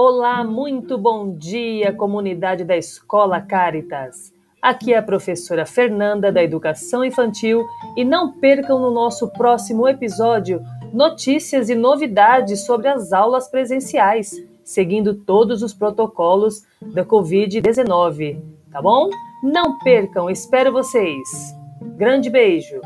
Olá, muito bom dia, comunidade da Escola Caritas. Aqui é a professora Fernanda da Educação Infantil e não percam no nosso próximo episódio notícias e novidades sobre as aulas presenciais, seguindo todos os protocolos da Covid-19, tá bom? Não percam, espero vocês. Grande beijo!